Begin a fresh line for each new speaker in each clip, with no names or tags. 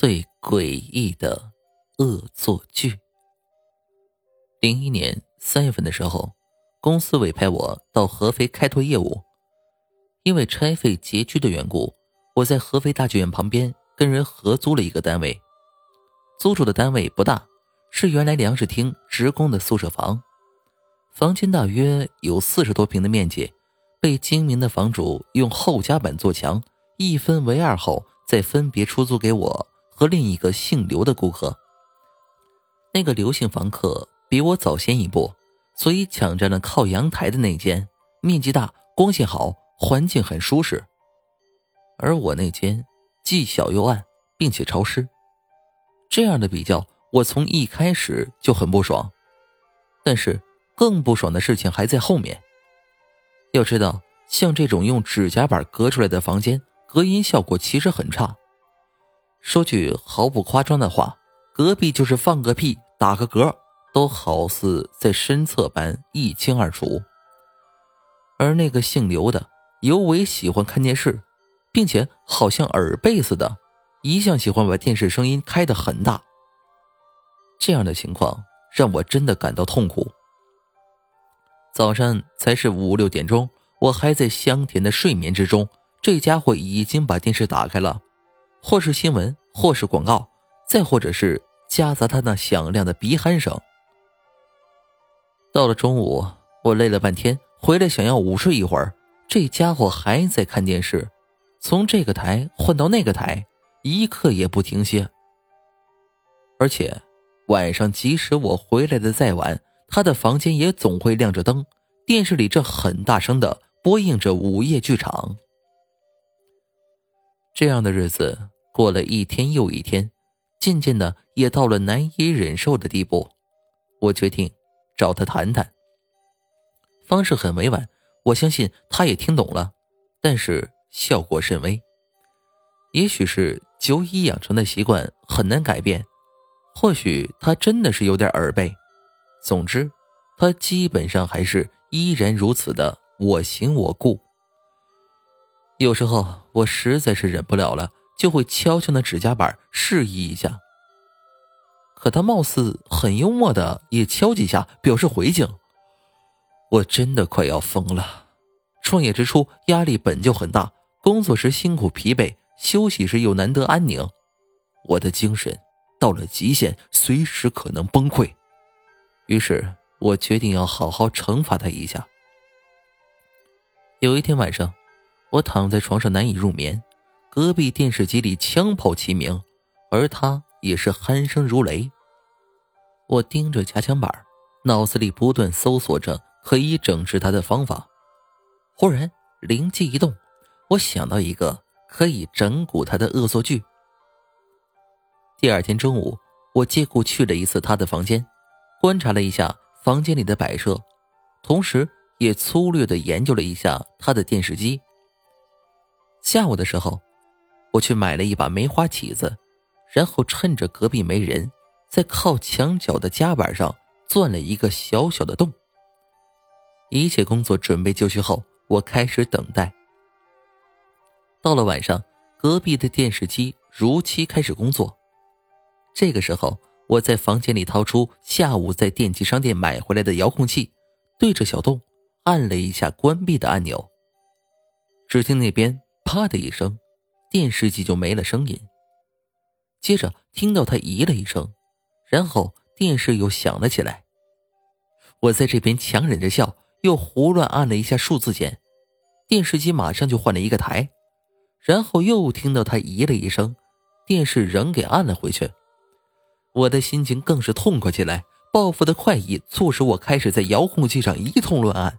最诡异的恶作剧。零一年三月份的时候，公司委派我到合肥开拓业务，因为拆废拮据的缘故，我在合肥大剧院旁边跟人合租了一个单位。租住的单位不大，是原来粮食厅职工的宿舍房，房间大约有四十多平的面积，被精明的房主用厚夹板做墙，一分为二后。再分别出租给我和另一个姓刘的顾客。那个刘姓房客比我早先一步，所以抢占了靠阳台的那间，面积大，光线好，环境很舒适。而我那间既小又暗，并且潮湿。这样的比较，我从一开始就很不爽。但是更不爽的事情还在后面。要知道，像这种用指甲板隔出来的房间。隔音效果其实很差，说句毫不夸张的话，隔壁就是放个屁、打个嗝，都好似在身侧般一清二楚。而那个姓刘的尤为喜欢看电视，并且好像耳背似的，一向喜欢把电视声音开得很大。这样的情况让我真的感到痛苦。早上才是五六点钟，我还在香甜的睡眠之中。这家伙已经把电视打开了，或是新闻，或是广告，再或者是夹杂他那响亮的鼻鼾声。到了中午，我累了半天，回来想要午睡一会儿，这家伙还在看电视，从这个台换到那个台，一刻也不停歇。而且晚上，即使我回来的再晚，他的房间也总会亮着灯，电视里正很大声的播映着午夜剧场。这样的日子过了一天又一天，渐渐的也到了难以忍受的地步。我决定找他谈谈。方式很委婉，我相信他也听懂了，但是效果甚微。也许是久已养成的习惯很难改变，或许他真的是有点耳背。总之，他基本上还是依然如此的我行我故。有时候我实在是忍不了了，就会敲敲那指甲板示意一下。可他貌似很幽默的也敲几下表示回敬。我真的快要疯了。创业之初压力本就很大，工作时辛苦疲惫，休息时又难得安宁，我的精神到了极限，随时可能崩溃。于是我决定要好好惩罚他一下。有一天晚上。我躺在床上难以入眠，隔壁电视机里枪炮齐鸣，而他也是鼾声如雷。我盯着夹枪板，脑子里不断搜索着可以整治他的方法。忽然灵机一动，我想到一个可以整蛊他的恶作剧。第二天中午，我借故去了一次他的房间，观察了一下房间里的摆设，同时也粗略的研究了一下他的电视机。下午的时候，我去买了一把梅花起子，然后趁着隔壁没人，在靠墙角的夹板上钻了一个小小的洞。一切工作准备就绪后，我开始等待。到了晚上，隔壁的电视机如期开始工作。这个时候，我在房间里掏出下午在电器商店买回来的遥控器，对着小洞按了一下关闭的按钮。只听那边。啪的一声，电视机就没了声音。接着听到他咦了一声，然后电视又响了起来。我在这边强忍着笑，又胡乱按了一下数字键，电视机马上就换了一个台。然后又听到他咦了一声，电视仍给按了回去。我的心情更是痛快起来，报复的快意促使我开始在遥控器上一通乱按，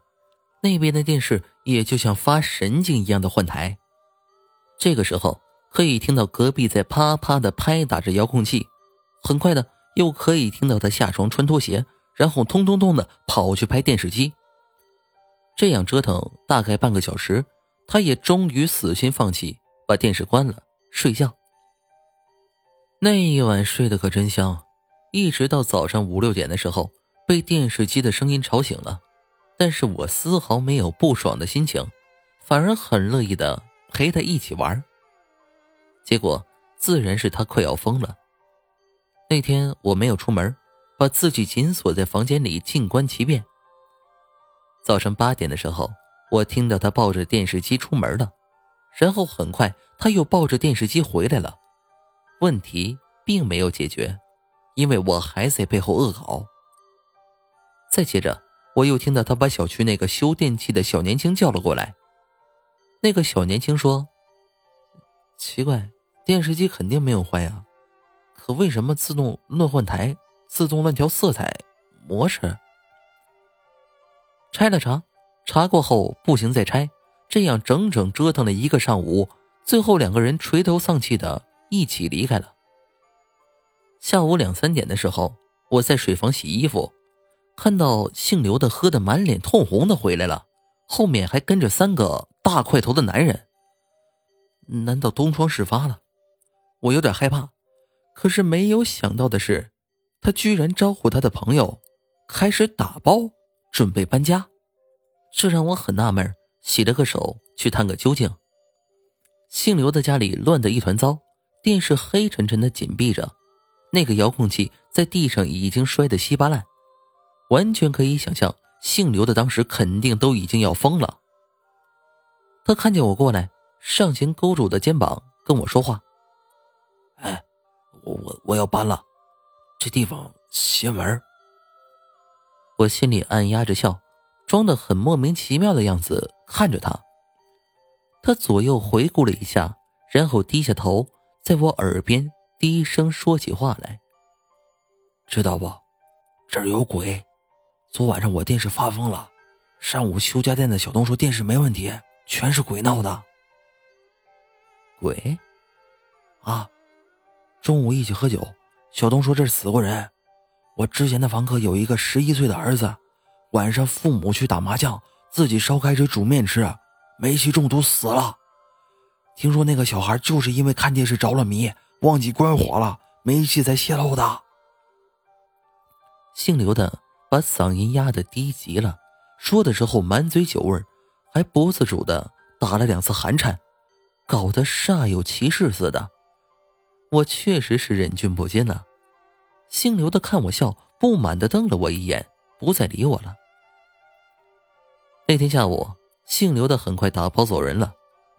那边的电视也就像发神经一样的换台。这个时候可以听到隔壁在啪啪的拍打着遥控器，很快的又可以听到他下床穿拖鞋，然后通通通的跑去拍电视机。这样折腾大概半个小时，他也终于死心放弃，把电视关了，睡觉。那一晚睡得可真香，一直到早上五六点的时候，被电视机的声音吵醒了，但是我丝毫没有不爽的心情，反而很乐意的。陪他一起玩。结果自然是他快要疯了。那天我没有出门，把自己紧锁在房间里，静观其变。早上八点的时候，我听到他抱着电视机出门了，然后很快他又抱着电视机回来了。问题并没有解决，因为我还在背后恶搞。再接着，我又听到他把小区那个修电器的小年轻叫了过来。那个小年轻说：“奇怪，电视机肯定没有坏呀。”可为什么自动乱换台、自动乱调色彩模式？拆了查，查过后不行再拆，这样整整折腾了一个上午，最后两个人垂头丧气的一起离开了。下午两三点的时候，我在水房洗衣服，看到姓刘的喝得满脸通红的回来了，后面还跟着三个大块头的男人。难道东窗事发了？我有点害怕。可是没有想到的是，他居然招呼他的朋友，开始打包准备搬家，这让我很纳闷。洗了个手去探个究竟。姓刘的家里乱得一团糟，电视黑沉沉的紧闭着，那个遥控器在地上已经摔得稀巴烂，完全可以想象，姓刘的当时肯定都已经要疯了。他看见我过来，上前勾住我的肩膀跟我说话：“
哎。”我我我要搬了，这地方邪门
我心里暗压着笑，装的很莫名其妙的样子看着他。他左右回顾了一下，然后低下头，在我耳边低声说起话来：“
知道不？这儿有鬼。昨晚上我电视发疯了，上午修家电的小东说电视没问题，全是鬼闹的。
鬼？
啊！”中午一起喝酒，小东说这死过人。我之前的房客有一个十一岁的儿子，晚上父母去打麻将，自己烧开水煮面吃，煤气中毒死了。听说那个小孩就是因为看电视着了迷，忘记关火了，煤气才泄漏的。
姓刘的把嗓音压得低极了，说的时候满嘴酒味，还不自主的打了两次寒颤，搞得煞有其事似的。我确实是忍俊不禁呐，姓刘的看我笑，不满的瞪了我一眼，不再理我了。那天下午，姓刘的很快打包走人了，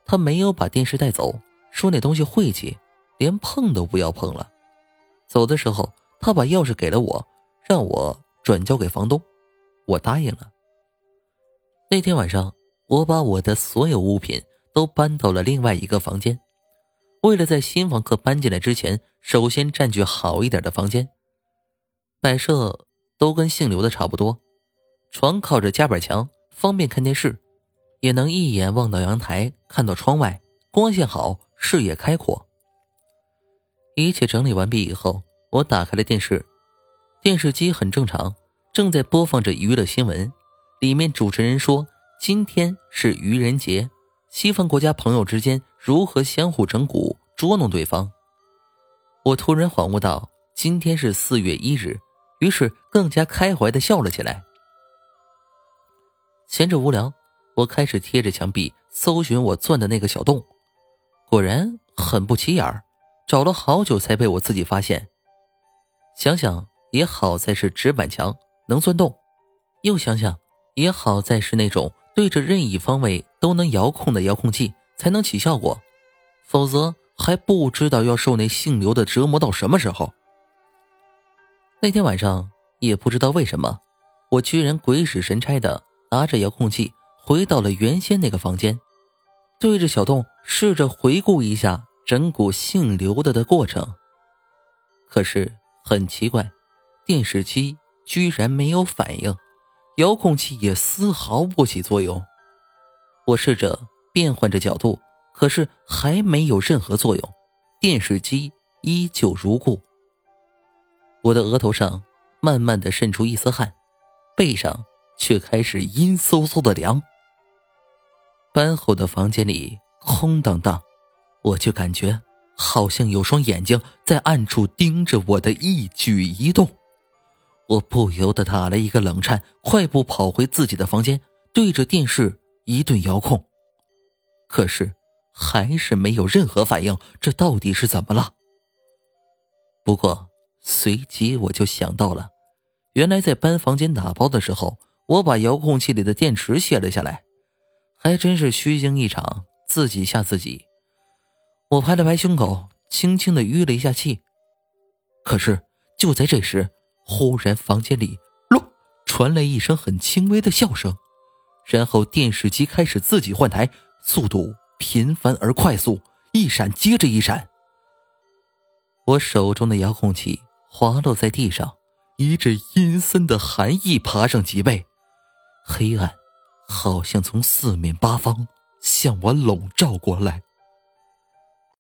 他没有把电视带走，说那东西晦气，连碰都不要碰了。走的时候，他把钥匙给了我，让我转交给房东，我答应了。那天晚上，我把我的所有物品都搬到了另外一个房间。为了在新房客搬进来之前，首先占据好一点的房间，摆设都跟姓刘的差不多，床靠着夹板墙，方便看电视，也能一眼望到阳台，看到窗外，光线好，视野开阔。一切整理完毕以后，我打开了电视，电视机很正常，正在播放着娱乐新闻，里面主持人说今天是愚人节。西方国家朋友之间如何相互整蛊、捉弄对方？我突然恍悟到，今天是四月一日，于是更加开怀的笑了起来。闲着无聊，我开始贴着墙壁搜寻我钻的那个小洞，果然很不起眼儿，找了好久才被我自己发现。想想也好在是纸板墙，能钻洞；又想想也好在是那种。对着任意方位都能遥控的遥控器才能起效果，否则还不知道要受那姓刘的折磨到什么时候。那天晚上也不知道为什么，我居然鬼使神差的拿着遥控器回到了原先那个房间，对着小洞试着回顾一下整蛊姓刘的的过程。可是很奇怪，电视机居然没有反应。遥控器也丝毫不起作用，我试着变换着角度，可是还没有任何作用，电视机依旧如故。我的额头上慢慢的渗出一丝汗，背上却开始阴飕飕的凉。搬后的房间里空荡荡，我就感觉好像有双眼睛在暗处盯着我的一举一动。我不由得打了一个冷颤，快步跑回自己的房间，对着电视一顿遥控，可是还是没有任何反应。这到底是怎么了？不过随即我就想到了，原来在搬房间打包的时候，我把遥控器里的电池卸了下来，还真是虚惊一场，自己吓自己。我拍了拍胸口，轻轻的吁了一下气。可是就在这时，忽然房间里咯传来一声很轻微的笑声，然后电视机开始自己换台，速度频繁而快速，一闪接着一闪。我手中的遥控器滑落在地上，一阵阴森的寒意爬上脊背，黑暗好像从四面八方向我笼罩过来。